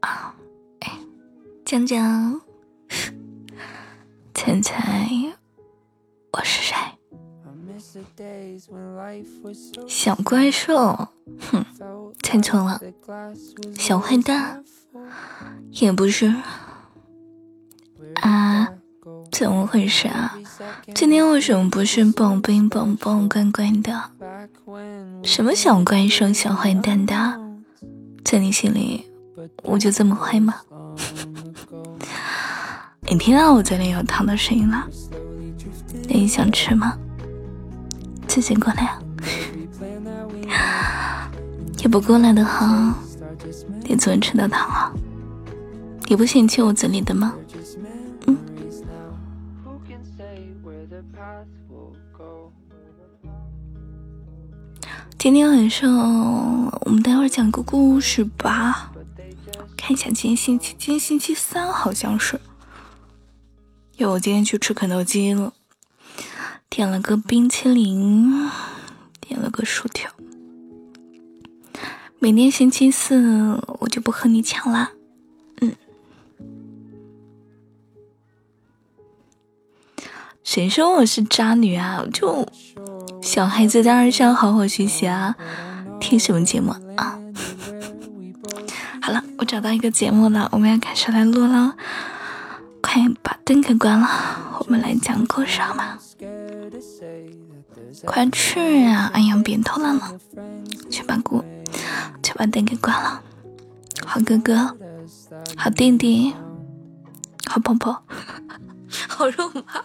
啊，哎，讲讲，猜猜我是谁？小怪兽，哼，猜错了，小坏蛋，也不是啊。怎么回事啊？今天为什么不是宝贝宝宝乖乖的？什么小怪兽、小坏蛋的？在你心里，我就这么坏吗？你听到我嘴里有糖的声音了？你想吃吗？自己过来啊！也不过来的话，你昨晚吃到糖啊？你不嫌弃我嘴里的吗？今天晚上我们待会儿讲个故事吧。看一下今天星期，今天星期三好像是。因为我今天去吃肯德基了，点了个冰淇淋，点了个薯条。明天星期四我就不和你抢啦。谁说我是渣女啊？就。小孩子当然是要好好学习啊！听什么节目啊？好了，我找到一个节目了，我们要开始来录了。快把灯给关了，我们来讲故事好吗？快去啊！哎呀，别偷懒了，去把锅，去把灯给关了。好哥哥，好弟弟，好婆婆，好肉麻。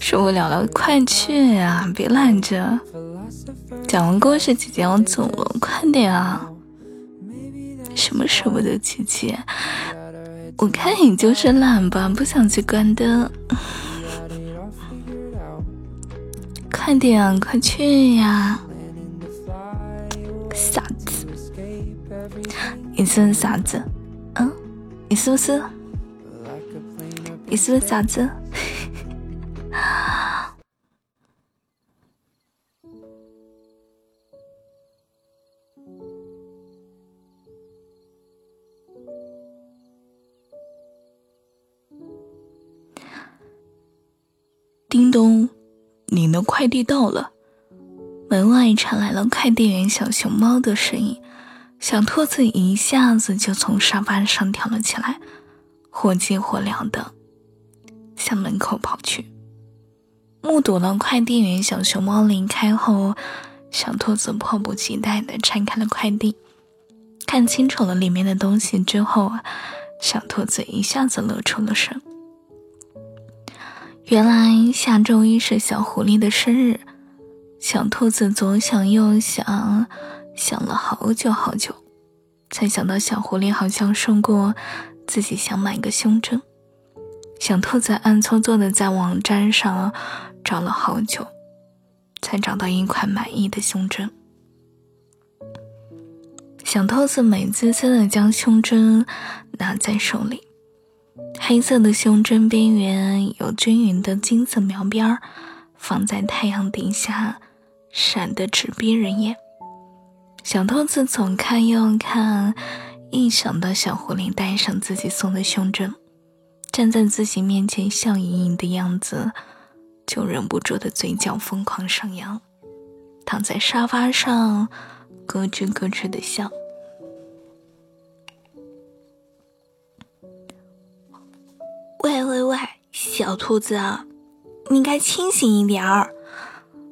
受不了了，快去呀！别拦着。讲完故事，姐姐要走了，快点啊！什么舍不得姐姐？我看你就是懒吧，不想去关灯。快点，快去呀！傻子，你是不是傻子？嗯，你是不是？你是不是傻子？咚，你的快递到了。门外传来了快递员小熊猫的声音。小兔子一下子就从沙发上跳了起来，火急火燎的向门口跑去。目睹了快递员小熊猫离开后，小兔子迫不及待的拆开了快递，看清楚了里面的东西之后，小兔子一下子乐出了声。原来下周一是小狐狸的生日，小兔子左想右想，想了好久好久，才想到小狐狸好像说过自己想买个胸针。小兔子暗搓搓的在网站上找了好久，才找到一款满意的胸针。小兔子美滋滋的将胸针拿在手里。黑色的胸针边缘有均匀的金色描边放在太阳底下，闪得直逼人眼。小兔子左看右看，一想到小狐狸戴上自己送的胸针，站在自己面前笑盈盈的样子，就忍不住的嘴角疯狂上扬，躺在沙发上咯吱咯吱的笑。小兔子，你该清醒一点儿！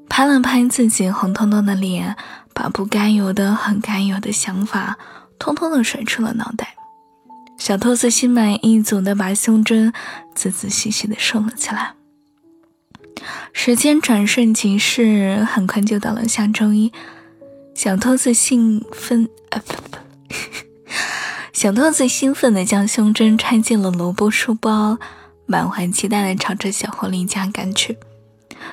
拍了拍自己红彤彤的脸，把不该有的、很该有的想法，通通的甩出了脑袋。小兔子心满意足的把胸针仔仔细细的收了起来。时间转瞬即逝，很快就到了下周一。小兔子兴奋啊不不。小兔子兴奋的将胸针揣进了萝卜书包，满怀期待地朝着小狐狸家赶去。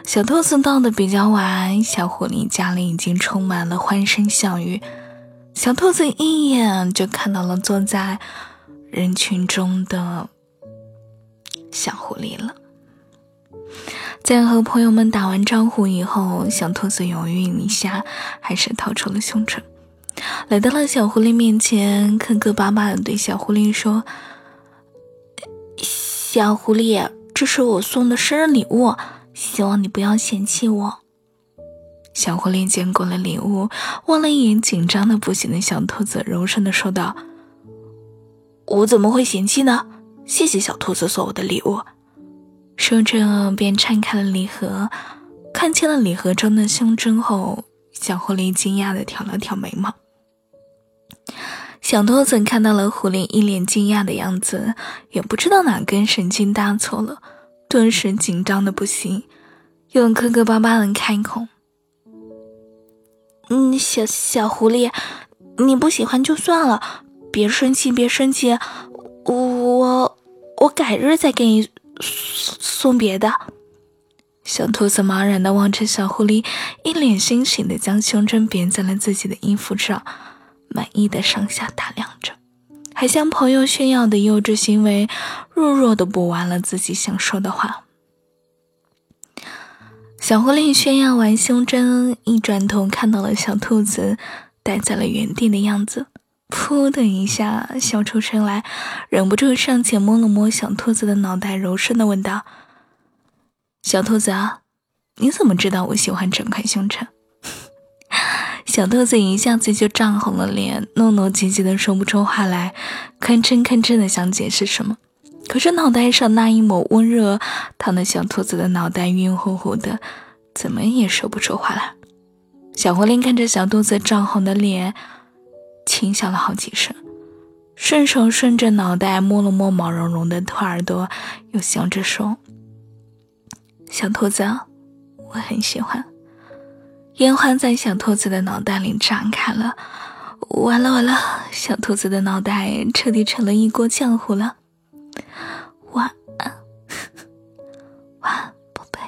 小兔子到的比较晚，小狐狸家里已经充满了欢声笑语。小兔子一眼就看到了坐在人群中的小狐狸了。在和朋友们打完招呼以后，小兔子犹豫一下，还是掏出了胸针。来到了小狐狸面前，磕磕巴巴的对小狐狸说：“小狐狸，这是我送的生日礼物，希望你不要嫌弃我。”小狐狸接过了礼物，望了一眼紧张的不行的小兔子，柔声的说道：“我怎么会嫌弃呢？谢谢小兔子送我的礼物。”说着便拆开了礼盒，看清了礼盒中的胸针后，小狐狸惊讶的挑了挑眉毛。小兔子看到了狐狸一脸惊讶的样子，也不知道哪根神经搭错了，顿时紧张的不行，用磕磕巴巴的开口：“嗯，小小狐狸，你不喜欢就算了，别生气，别生气，我我改日再给你送别的。”小兔子茫然的望着小狐狸，一脸欣喜的将胸针别在了自己的衣服上。满意的上下打量着，还向朋友炫耀的幼稚行为，弱弱的补完了自己想说的话。小狐狸炫耀完胸针，一转头看到了小兔子呆在了原地的样子，噗的一下笑出声来，忍不住上前摸了摸小兔子的脑袋，柔声的问道：“小兔子啊，你怎么知道我喜欢整块胸针？”小兔子一下子就涨红了脸，糯糯唧唧的说不出话来，吭哧吭哧的想解释什么，可是脑袋上那一抹温热烫的小兔子的脑袋晕乎乎的，怎么也说不出话来。小狐狸看着小兔子涨红的脸，轻笑了好几声，顺手顺着脑袋摸了摸毛茸茸的兔耳朵，又笑着说：“小兔子，我很喜欢。”烟花在小兔子的脑袋里炸开了，完了完了，小兔子的脑袋彻底成了一锅浆糊了。晚安，晚安，宝贝，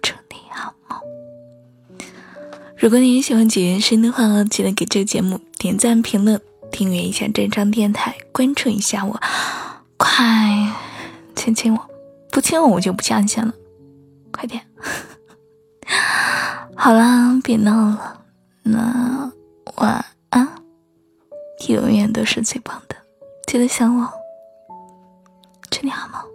祝你好梦。如果你也喜欢姐姐声的话，记得给这个节目点赞、评论、订阅一下这张电台，关注一下我，快亲亲我，不亲我我就不下线了，快点。好啦，别闹了，那晚安，永远都是最棒的，记得想我，祝你好梦。